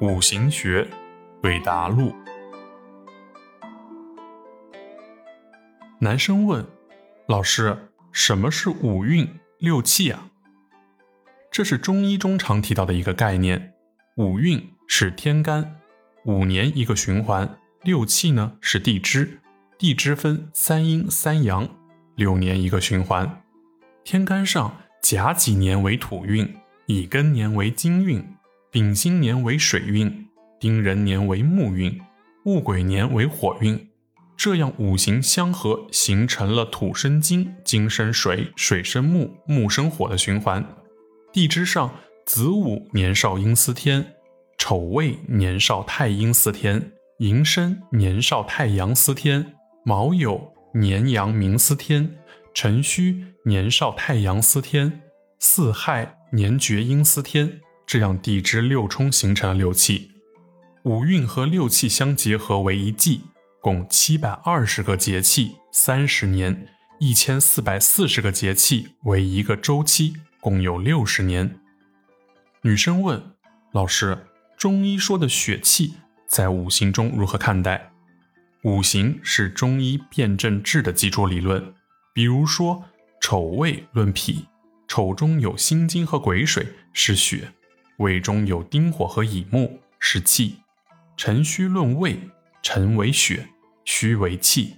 五行学，韦达录。男生问：“老师，什么是五运六气啊？”这是中医中常提到的一个概念。五运是天干，五年一个循环；六气呢是地支，地支分三阴三阳，六年一个循环。天干上甲己年为土运，乙庚年为金运。丙辛年为水运，丁壬年为木运，戊癸年为火运，这样五行相合，形成了土生金，金生水，水生木，木生火的循环。地支上子午年少阴司天，丑未年少太阴司天，寅申年少太阳司天，卯酉年阳明司天，辰戌年少太阳司天，巳亥年厥阴司天。这样地支六冲形成了六气，五运和六气相结合为一季，共七百二十个节气，三十年，一千四百四十个节气为一个周期，共有六十年。女生问老师：中医说的血气在五行中如何看待？五行是中医辨证治的基础理论，比如说丑未论脾，丑中有心经和癸水，是血。胃中有丁火和乙木，是气；辰戌论胃，辰为血，戌为气。